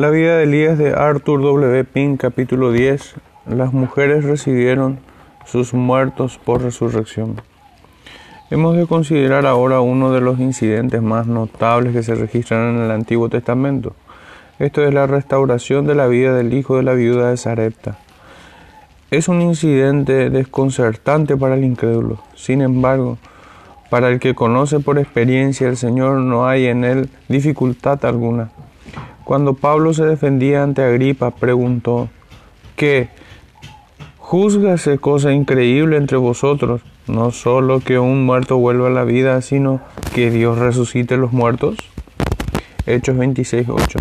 La vida de Elías de Arthur W. Pink, capítulo 10. Las mujeres recibieron sus muertos por resurrección. Hemos de considerar ahora uno de los incidentes más notables que se registran en el Antiguo Testamento. Esto es la restauración de la vida del hijo de la viuda de Sarepta. Es un incidente desconcertante para el incrédulo. Sin embargo, para el que conoce por experiencia el Señor no hay en él dificultad alguna. Cuando Pablo se defendía ante Agripa, preguntó, ¿qué? ¿Juzgase cosa increíble entre vosotros? No solo que un muerto vuelva a la vida, sino que Dios resucite los muertos. Hechos 26.8.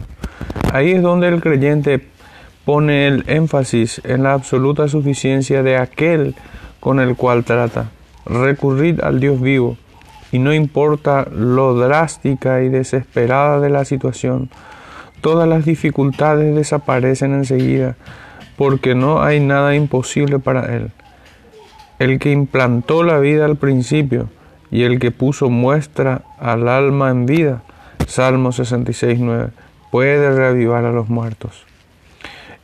Ahí es donde el creyente pone el énfasis en la absoluta suficiencia de aquel con el cual trata. Recurrid al Dios vivo, y no importa lo drástica y desesperada de la situación, todas las dificultades desaparecen enseguida, porque no hay nada imposible para Él. El que implantó la vida al principio y el que puso muestra al alma en vida, Salmo 66.9, puede reavivar a los muertos.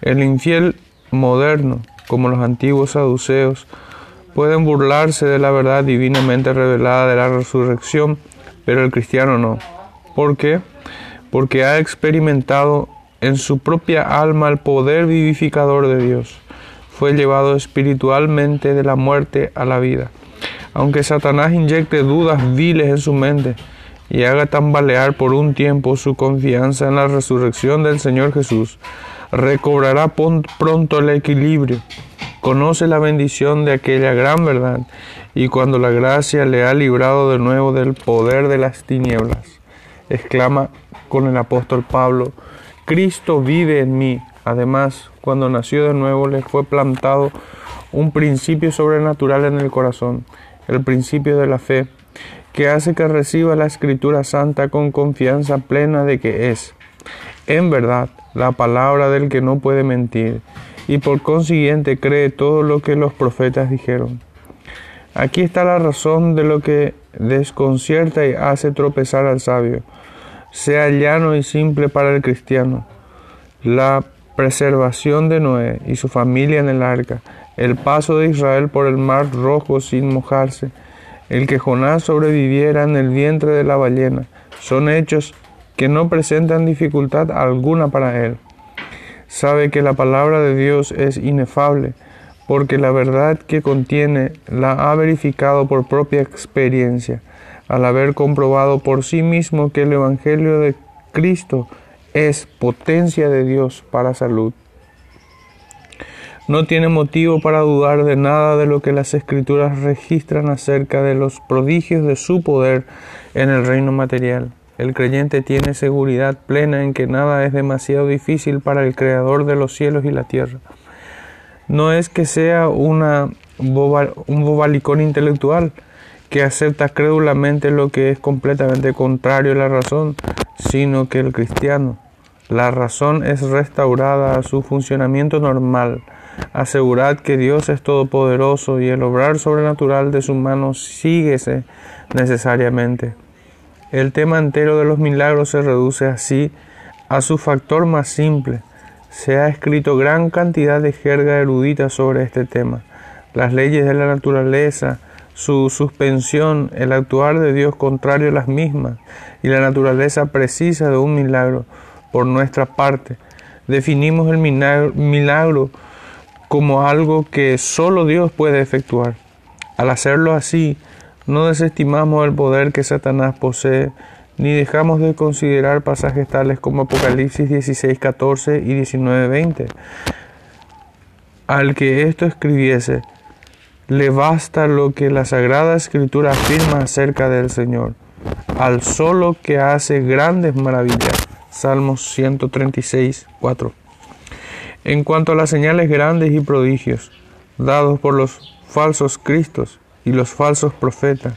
El infiel moderno, como los antiguos saduceos, pueden burlarse de la verdad divinamente revelada de la resurrección, pero el cristiano no. ¿Por qué? Porque ha experimentado en su propia alma el poder vivificador de Dios. Fue llevado espiritualmente de la muerte a la vida. Aunque Satanás inyecte dudas viles en su mente y haga tambalear por un tiempo su confianza en la resurrección del Señor Jesús, recobrará pronto el equilibrio, conoce la bendición de aquella gran verdad y cuando la gracia le ha librado de nuevo del poder de las tinieblas, exclama con el apóstol Pablo, Cristo vive en mí. Además, cuando nació de nuevo le fue plantado un principio sobrenatural en el corazón, el principio de la fe, que hace que reciba la escritura santa con confianza plena de que es, en verdad, la palabra del que no puede mentir, y por consiguiente cree todo lo que los profetas dijeron. Aquí está la razón de lo que desconcierta y hace tropezar al sabio, sea llano y simple para el cristiano. La preservación de Noé y su familia en el arca, el paso de Israel por el mar rojo sin mojarse, el que Jonás sobreviviera en el vientre de la ballena, son hechos que no presentan dificultad alguna para él. Sabe que la palabra de Dios es inefable, porque la verdad que contiene la ha verificado por propia experiencia, al haber comprobado por sí mismo que el Evangelio de Cristo es potencia de Dios para salud. No tiene motivo para dudar de nada de lo que las escrituras registran acerca de los prodigios de su poder en el reino material. El creyente tiene seguridad plena en que nada es demasiado difícil para el Creador de los cielos y la tierra. No es que sea un bobalicón intelectual que acepta crédulamente lo que es completamente contrario a la razón, sino que el cristiano, la razón es restaurada a su funcionamiento normal. Asegurad que Dios es todopoderoso y el obrar sobrenatural de su mano síguese necesariamente. El tema entero de los milagros se reduce así a su factor más simple. Se ha escrito gran cantidad de jerga erudita sobre este tema. Las leyes de la naturaleza, su suspensión, el actuar de Dios contrario a las mismas y la naturaleza precisa de un milagro por nuestra parte. Definimos el milagro como algo que solo Dios puede efectuar. Al hacerlo así, no desestimamos el poder que Satanás posee, ni dejamos de considerar pasajes tales como Apocalipsis 16, 14 y 19, 20. Al que esto escribiese, le basta lo que la Sagrada Escritura afirma acerca del Señor, al solo que hace grandes maravillas. Salmos 136, 4. En cuanto a las señales grandes y prodigios dados por los falsos cristos, y los falsos profetas.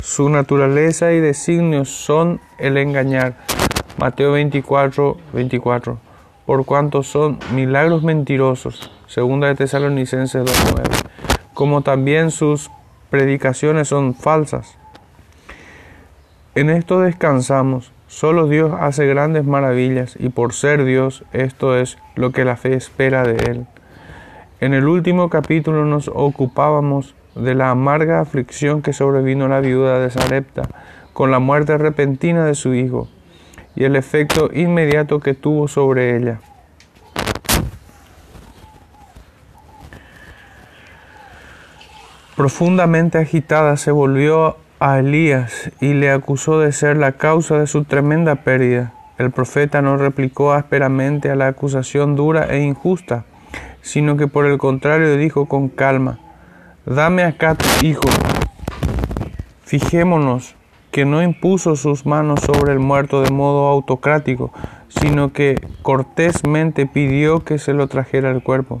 Su naturaleza y designios son el engañar. Mateo 24, 24. Por cuanto son milagros mentirosos. Segunda de Tesalonicenses 2.9. Como también sus predicaciones son falsas. En esto descansamos, Solo Dios hace grandes maravillas y por ser Dios esto es lo que la fe espera de Él. En el último capítulo nos ocupábamos de la amarga aflicción que sobrevino a la viuda de Sarepta con la muerte repentina de su hijo y el efecto inmediato que tuvo sobre ella. Profundamente agitada se volvió a Elías y le acusó de ser la causa de su tremenda pérdida. El profeta no replicó ásperamente a la acusación dura e injusta, sino que por el contrario dijo con calma, Dame acá tu hijo. Fijémonos que no impuso sus manos sobre el muerto de modo autocrático, sino que cortésmente pidió que se lo trajera el cuerpo.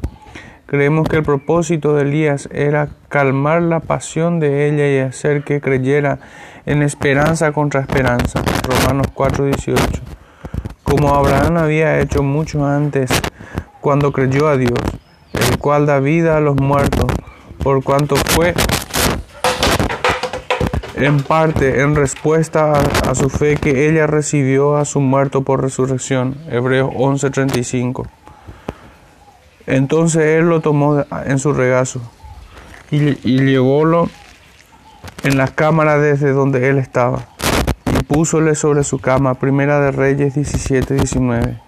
Creemos que el propósito de Elías era calmar la pasión de ella y hacer que creyera en esperanza contra esperanza. Romanos 4:18. Como Abraham había hecho mucho antes cuando creyó a Dios, el cual da vida a los muertos, por cuanto fue en parte en respuesta a, su fe que ella recibió a su muerto por resurrección. Hebreos 11:35. Entonces él lo tomó en su regazo y, llevólo en la cámara desde donde él estaba y púsole sobre su cama. Primera de Reyes 17, 19.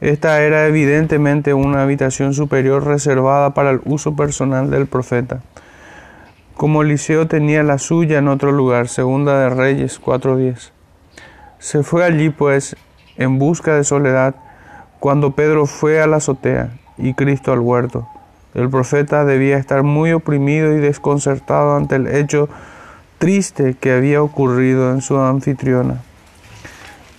Esta era evidentemente una habitación superior reservada para el uso personal del profeta. Como Eliseo tenía la suya en otro lugar, segunda de Reyes 4.10. Se fue allí pues en busca de soledad cuando Pedro fue a la azotea y Cristo al huerto. El profeta debía estar muy oprimido y desconcertado ante el hecho triste que había ocurrido en su anfitriona.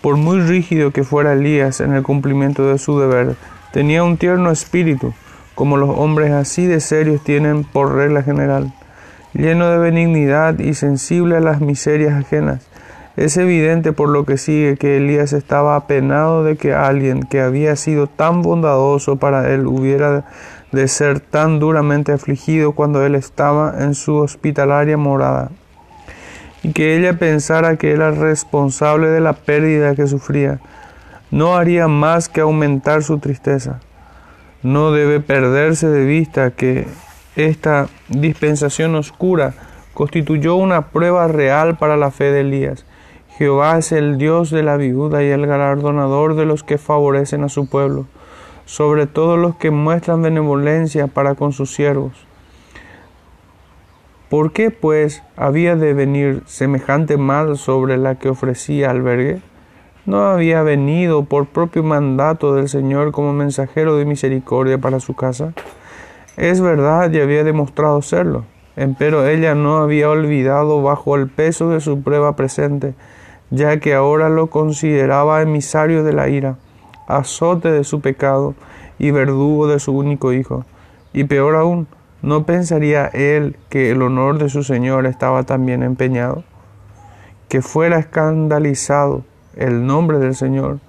Por muy rígido que fuera Elías en el cumplimiento de su deber, tenía un tierno espíritu, como los hombres así de serios tienen por regla general, lleno de benignidad y sensible a las miserias ajenas. Es evidente por lo que sigue que Elías estaba apenado de que alguien que había sido tan bondadoso para él hubiera de ser tan duramente afligido cuando él estaba en su hospitalaria morada, y que ella pensara que era responsable de la pérdida que sufría, no haría más que aumentar su tristeza. No debe perderse de vista que esta dispensación oscura constituyó una prueba real para la fe de Elías Jehová es el Dios de la viuda y el galardonador de los que favorecen a su pueblo, sobre todo los que muestran benevolencia para con sus siervos. ¿Por qué, pues, había de venir semejante mal sobre la que ofrecía albergue? ¿No había venido por propio mandato del Señor como mensajero de misericordia para su casa? Es verdad y había demostrado serlo, empero ella no había olvidado bajo el peso de su prueba presente ya que ahora lo consideraba emisario de la ira, azote de su pecado y verdugo de su único hijo. Y peor aún, ¿no pensaría él que el honor de su Señor estaba también empeñado? Que fuera escandalizado el nombre del Señor.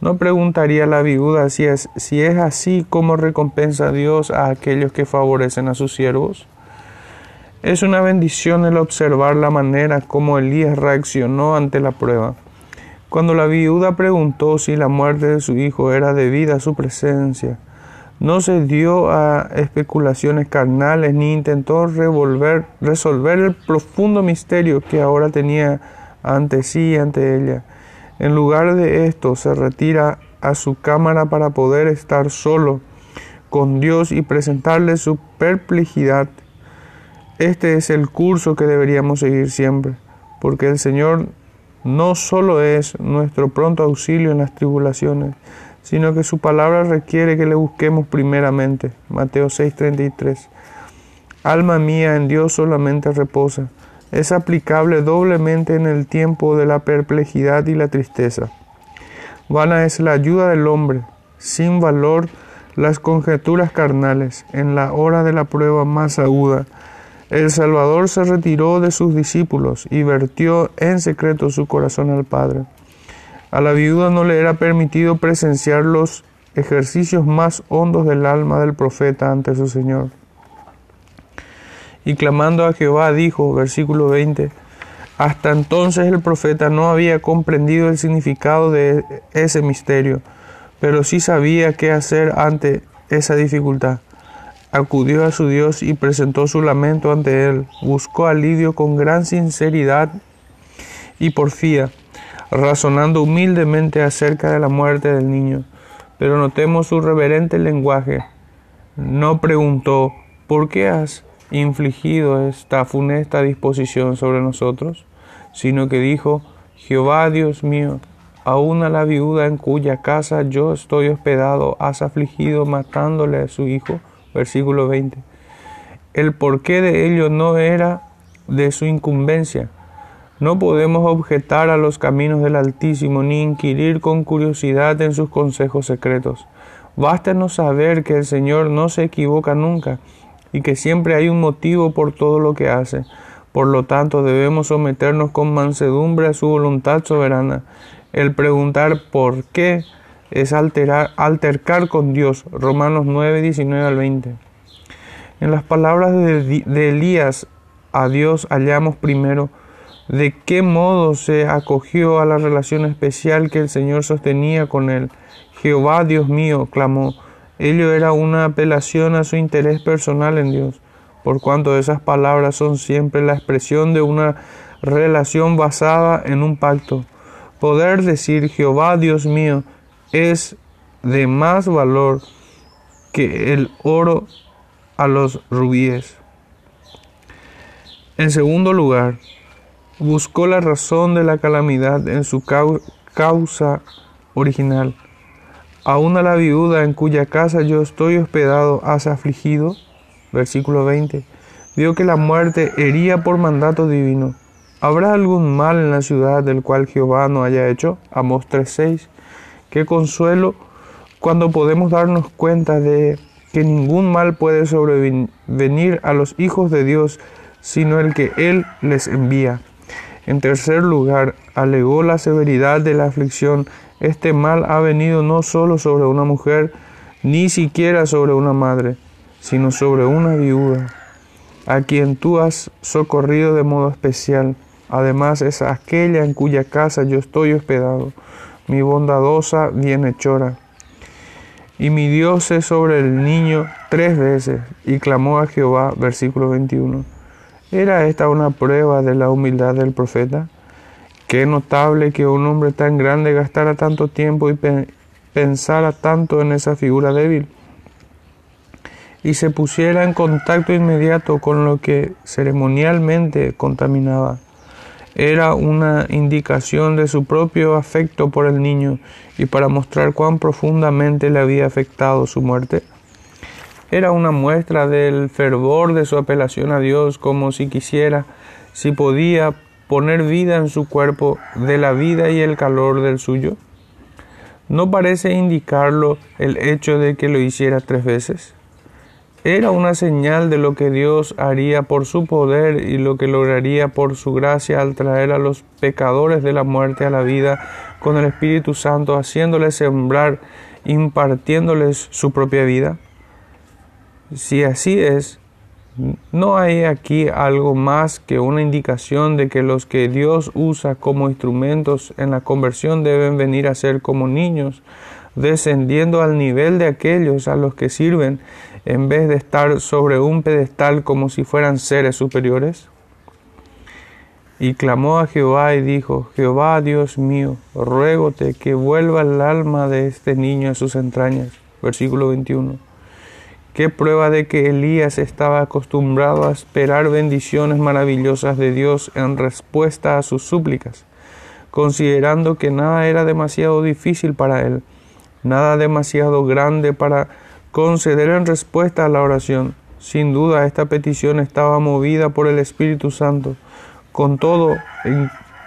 ¿No preguntaría la viuda si es, si es así como recompensa Dios a aquellos que favorecen a sus siervos? Es una bendición el observar la manera como Elías reaccionó ante la prueba. Cuando la viuda preguntó si la muerte de su hijo era debida a su presencia, no se dio a especulaciones carnales ni intentó revolver, resolver el profundo misterio que ahora tenía ante sí y ante ella. En lugar de esto, se retira a su cámara para poder estar solo con Dios y presentarle su perplejidad este es el curso que deberíamos seguir siempre, porque el Señor no solo es nuestro pronto auxilio en las tribulaciones, sino que su palabra requiere que le busquemos primeramente. Mateo 6:33. Alma mía, en Dios solamente reposa. Es aplicable doblemente en el tiempo de la perplejidad y la tristeza. Vana es la ayuda del hombre, sin valor las conjeturas carnales, en la hora de la prueba más aguda el Salvador se retiró de sus discípulos y vertió en secreto su corazón al Padre. A la viuda no le era permitido presenciar los ejercicios más hondos del alma del profeta ante su Señor. Y clamando a Jehová dijo, versículo 20, Hasta entonces el profeta no había comprendido el significado de ese misterio, pero sí sabía qué hacer ante esa dificultad. Acudió a su Dios y presentó su lamento ante él. Buscó alivio con gran sinceridad y porfía, razonando humildemente acerca de la muerte del niño. Pero notemos su reverente lenguaje. No preguntó, ¿por qué has infligido esta funesta disposición sobre nosotros? Sino que dijo, Jehová Dios mío, aún a la viuda en cuya casa yo estoy hospedado, has afligido matándole a su hijo versículo 20. El porqué de ello no era de su incumbencia. No podemos objetar a los caminos del Altísimo ni inquirir con curiosidad en sus consejos secretos. Bástenos saber que el Señor no se equivoca nunca y que siempre hay un motivo por todo lo que hace. Por lo tanto, debemos someternos con mansedumbre a su voluntad soberana. El preguntar por qué es alterar, altercar con Dios. Romanos 9, 19 al 20. En las palabras de, de Elías a Dios hallamos primero de qué modo se acogió a la relación especial que el Señor sostenía con él. Jehová Dios mío, clamó. Ello era una apelación a su interés personal en Dios, por cuanto esas palabras son siempre la expresión de una relación basada en un pacto. Poder decir Jehová Dios mío es de más valor que el oro a los rubíes. En segundo lugar, buscó la razón de la calamidad en su causa original. Aún a la viuda en cuya casa yo estoy hospedado has afligido. Versículo 20. Vio que la muerte hería por mandato divino. ¿Habrá algún mal en la ciudad del cual Jehová no haya hecho? Amos 3.6. Qué consuelo cuando podemos darnos cuenta de que ningún mal puede sobrevenir a los hijos de Dios, sino el que Él les envía. En tercer lugar, alegó la severidad de la aflicción. Este mal ha venido no solo sobre una mujer, ni siquiera sobre una madre, sino sobre una viuda, a quien tú has socorrido de modo especial. Además es aquella en cuya casa yo estoy hospedado mi bondadosa bienhechora. Y midióse sobre el niño tres veces y clamó a Jehová, versículo 21. ¿Era esta una prueba de la humildad del profeta? Qué notable que un hombre tan grande gastara tanto tiempo y pensara tanto en esa figura débil y se pusiera en contacto inmediato con lo que ceremonialmente contaminaba era una indicación de su propio afecto por el niño y para mostrar cuán profundamente le había afectado su muerte. Era una muestra del fervor de su apelación a Dios, como si quisiera, si podía, poner vida en su cuerpo de la vida y el calor del suyo. ¿No parece indicarlo el hecho de que lo hiciera tres veces? Era una señal de lo que Dios haría por su poder y lo que lograría por su gracia al traer a los pecadores de la muerte a la vida con el Espíritu Santo, haciéndoles sembrar, impartiéndoles su propia vida. Si así es, no hay aquí algo más que una indicación de que los que Dios usa como instrumentos en la conversión deben venir a ser como niños, descendiendo al nivel de aquellos a los que sirven en vez de estar sobre un pedestal como si fueran seres superiores? Y clamó a Jehová y dijo, Jehová Dios mío, ruégote que vuelva el alma de este niño a sus entrañas. Versículo 21. Qué prueba de que Elías estaba acostumbrado a esperar bendiciones maravillosas de Dios en respuesta a sus súplicas, considerando que nada era demasiado difícil para él, nada demasiado grande para conceder en respuesta a la oración. Sin duda esta petición estaba movida por el Espíritu Santo. Con todo,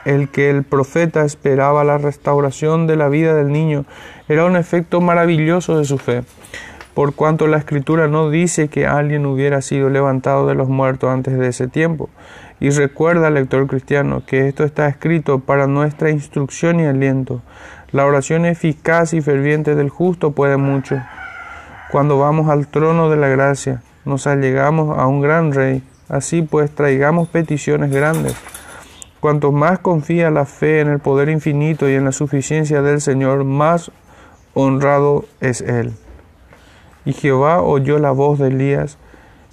el que el profeta esperaba la restauración de la vida del niño era un efecto maravilloso de su fe, por cuanto la escritura no dice que alguien hubiera sido levantado de los muertos antes de ese tiempo. Y recuerda, lector cristiano, que esto está escrito para nuestra instrucción y aliento. La oración eficaz y ferviente del justo puede mucho. Cuando vamos al trono de la gracia, nos allegamos a un gran rey. Así pues, traigamos peticiones grandes cuanto más confía la fe en el poder infinito y en la suficiencia del Señor, más honrado es él. Y Jehová oyó la voz de Elías,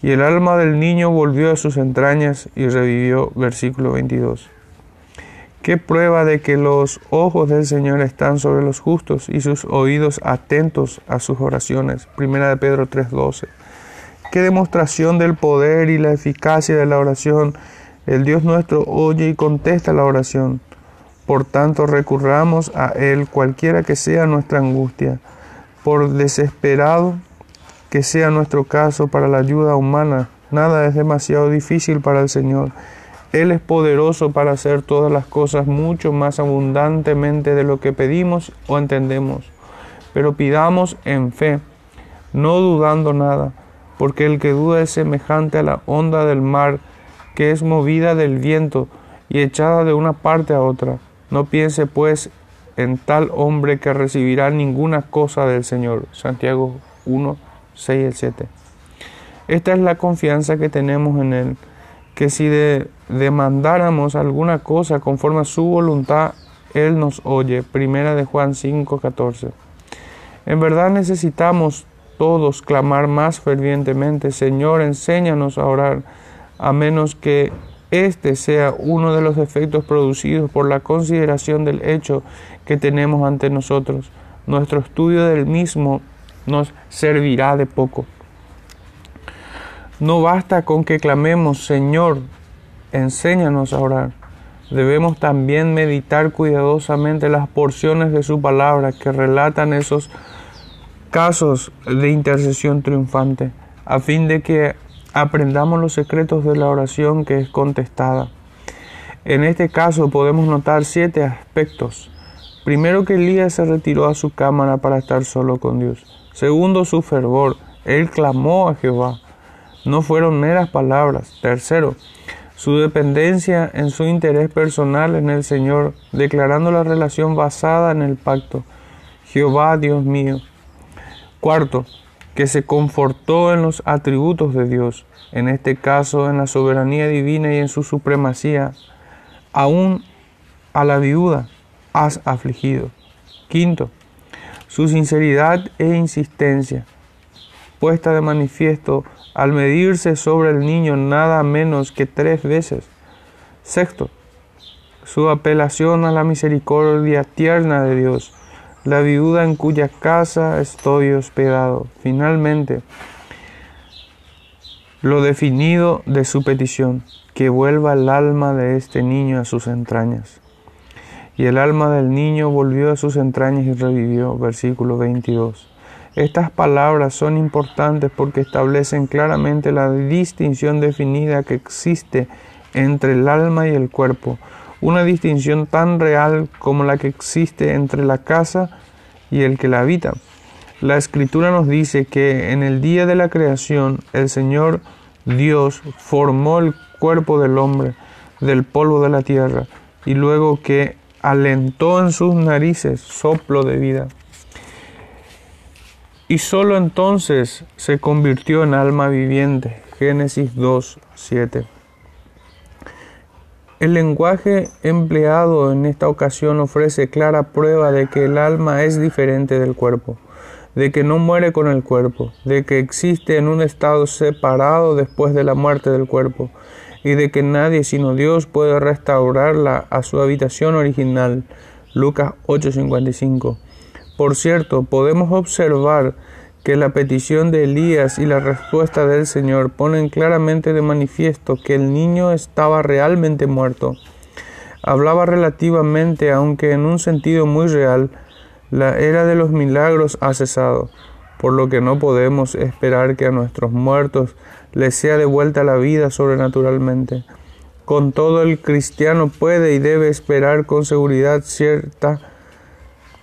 y el alma del niño volvió a sus entrañas y revivió. Versículo 22. Qué prueba de que los ojos del Señor están sobre los justos y sus oídos atentos a sus oraciones. Primera de Pedro 3:12. Qué demostración del poder y la eficacia de la oración. El Dios nuestro oye y contesta la oración. Por tanto, recurramos a Él cualquiera que sea nuestra angustia, por desesperado que sea nuestro caso para la ayuda humana. Nada es demasiado difícil para el Señor. Él es poderoso para hacer todas las cosas mucho más abundantemente de lo que pedimos o entendemos. Pero pidamos en fe, no dudando nada, porque el que duda es semejante a la onda del mar, que es movida del viento y echada de una parte a otra. No piense pues en tal hombre que recibirá ninguna cosa del Señor. Santiago 1, 6 y 7. Esta es la confianza que tenemos en Él, que si demandáramos alguna cosa conforme a su voluntad, Él nos oye. Primera de Juan 5, 14. En verdad necesitamos todos clamar más fervientemente, Señor, enséñanos a orar, a menos que este sea uno de los efectos producidos por la consideración del hecho que tenemos ante nosotros. Nuestro estudio del mismo nos servirá de poco. No basta con que clamemos, Señor, enséñanos a orar. Debemos también meditar cuidadosamente las porciones de su palabra que relatan esos casos de intercesión triunfante, a fin de que aprendamos los secretos de la oración que es contestada. En este caso podemos notar siete aspectos. Primero que Elías se retiró a su cámara para estar solo con Dios. Segundo, su fervor. Él clamó a Jehová. No fueron meras palabras. Tercero, su dependencia en su interés personal en el Señor, declarando la relación basada en el pacto. Jehová, Dios mío. Cuarto, que se confortó en los atributos de Dios, en este caso en la soberanía divina y en su supremacía. Aún a la viuda has afligido. Quinto, su sinceridad e insistencia, puesta de manifiesto al medirse sobre el niño nada menos que tres veces. Sexto, su apelación a la misericordia tierna de Dios, la viuda en cuya casa estoy hospedado. Finalmente, lo definido de su petición, que vuelva el alma de este niño a sus entrañas. Y el alma del niño volvió a sus entrañas y revivió. Versículo 22. Estas palabras son importantes porque establecen claramente la distinción definida que existe entre el alma y el cuerpo, una distinción tan real como la que existe entre la casa y el que la habita. La escritura nos dice que en el día de la creación el Señor Dios formó el cuerpo del hombre del polvo de la tierra y luego que alentó en sus narices soplo de vida. Y sólo entonces se convirtió en alma viviente. Génesis 2, 7. El lenguaje empleado en esta ocasión ofrece clara prueba de que el alma es diferente del cuerpo, de que no muere con el cuerpo, de que existe en un estado separado después de la muerte del cuerpo, y de que nadie sino Dios puede restaurarla a su habitación original. Lucas 8:55. Por cierto, podemos observar que la petición de Elías y la respuesta del Señor ponen claramente de manifiesto que el niño estaba realmente muerto. Hablaba relativamente, aunque en un sentido muy real, la era de los milagros ha cesado, por lo que no podemos esperar que a nuestros muertos les sea devuelta la vida sobrenaturalmente. Con todo el cristiano puede y debe esperar con seguridad cierta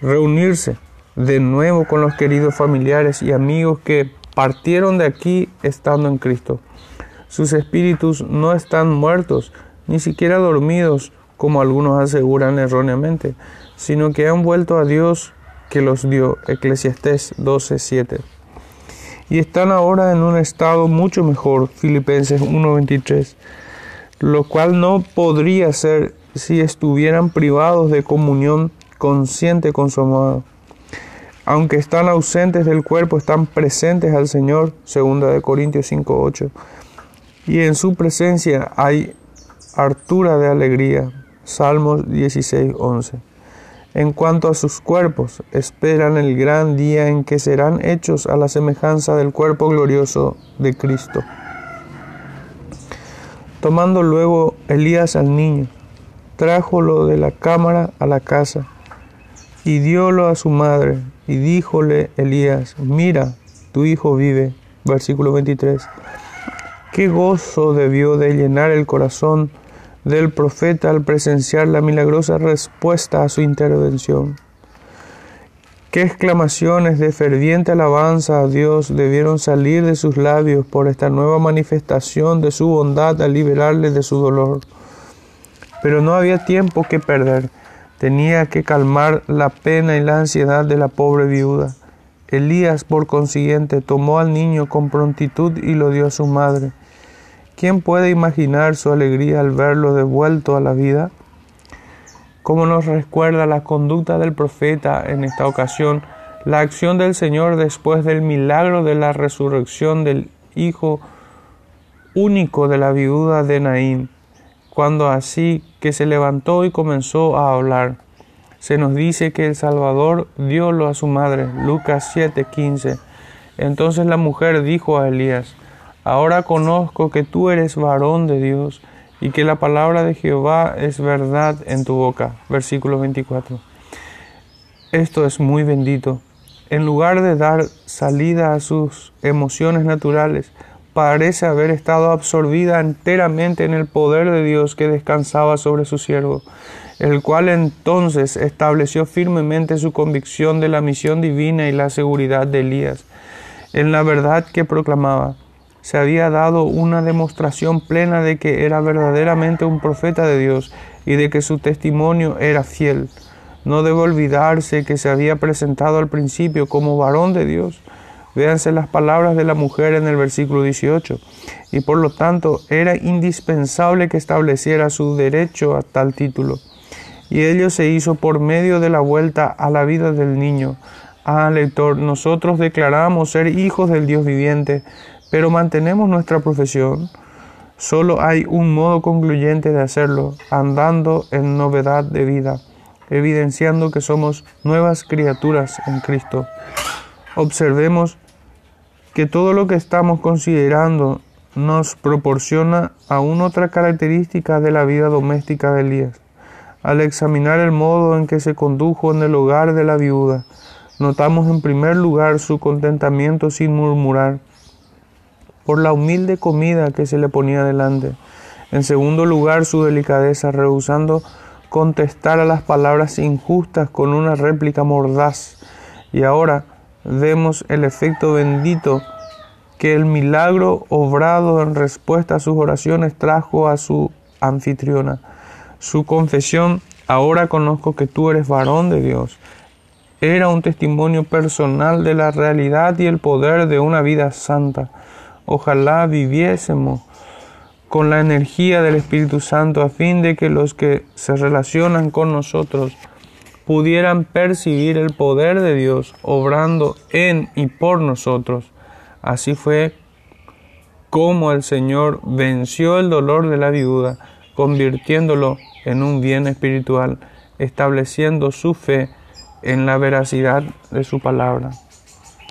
reunirse de nuevo con los queridos familiares y amigos que partieron de aquí estando en Cristo. Sus espíritus no están muertos, ni siquiera dormidos, como algunos aseguran erróneamente, sino que han vuelto a Dios que los dio. Eclesiastés 12:7 y están ahora en un estado mucho mejor, Filipenses 1.23, lo cual no podría ser si estuvieran privados de comunión consciente con su amado. Aunque están ausentes del cuerpo, están presentes al Señor, segunda de Corintios 5:8. Y en su presencia hay hartura de alegría, Salmos 16:11. En cuanto a sus cuerpos, esperan el gran día en que serán hechos a la semejanza del cuerpo glorioso de Cristo. Tomando luego Elías al niño, trájolo de la cámara a la casa, y diólo a su madre, y díjole Elías, mira, tu hijo vive. Versículo 23. Qué gozo debió de llenar el corazón del profeta al presenciar la milagrosa respuesta a su intervención. Qué exclamaciones de ferviente alabanza a Dios debieron salir de sus labios por esta nueva manifestación de su bondad al liberarle de su dolor. Pero no había tiempo que perder. Tenía que calmar la pena y la ansiedad de la pobre viuda. Elías, por consiguiente, tomó al niño con prontitud y lo dio a su madre. ¿Quién puede imaginar su alegría al verlo devuelto a la vida? Como nos recuerda la conducta del profeta en esta ocasión, la acción del Señor después del milagro de la resurrección del hijo único de la viuda de Naín, cuando así que se levantó y comenzó a hablar. Se nos dice que el Salvador diólo a su madre, Lucas 7:15. Entonces la mujer dijo a Elías, Ahora conozco que tú eres varón de Dios y que la palabra de Jehová es verdad en tu boca. Versículo 24. Esto es muy bendito. En lugar de dar salida a sus emociones naturales, parece haber estado absorbida enteramente en el poder de Dios que descansaba sobre su siervo, el cual entonces estableció firmemente su convicción de la misión divina y la seguridad de Elías, en la verdad que proclamaba se había dado una demostración plena de que era verdaderamente un profeta de Dios y de que su testimonio era fiel. No debe olvidarse que se había presentado al principio como varón de Dios. Véanse las palabras de la mujer en el versículo 18. Y por lo tanto era indispensable que estableciera su derecho a tal título. Y ello se hizo por medio de la vuelta a la vida del niño. Ah, lector, nosotros declaramos ser hijos del Dios viviente, pero mantenemos nuestra profesión, solo hay un modo concluyente de hacerlo, andando en novedad de vida, evidenciando que somos nuevas criaturas en Cristo. Observemos que todo lo que estamos considerando nos proporciona aún otra característica de la vida doméstica de Elías. Al examinar el modo en que se condujo en el hogar de la viuda, notamos en primer lugar su contentamiento sin murmurar, por la humilde comida que se le ponía delante. En segundo lugar, su delicadeza, rehusando contestar a las palabras injustas con una réplica mordaz. Y ahora vemos el efecto bendito que el milagro obrado en respuesta a sus oraciones trajo a su anfitriona. Su confesión, ahora conozco que tú eres varón de Dios, era un testimonio personal de la realidad y el poder de una vida santa. Ojalá viviésemos con la energía del Espíritu Santo a fin de que los que se relacionan con nosotros pudieran percibir el poder de Dios obrando en y por nosotros. Así fue como el Señor venció el dolor de la viuda, convirtiéndolo en un bien espiritual, estableciendo su fe en la veracidad de su palabra.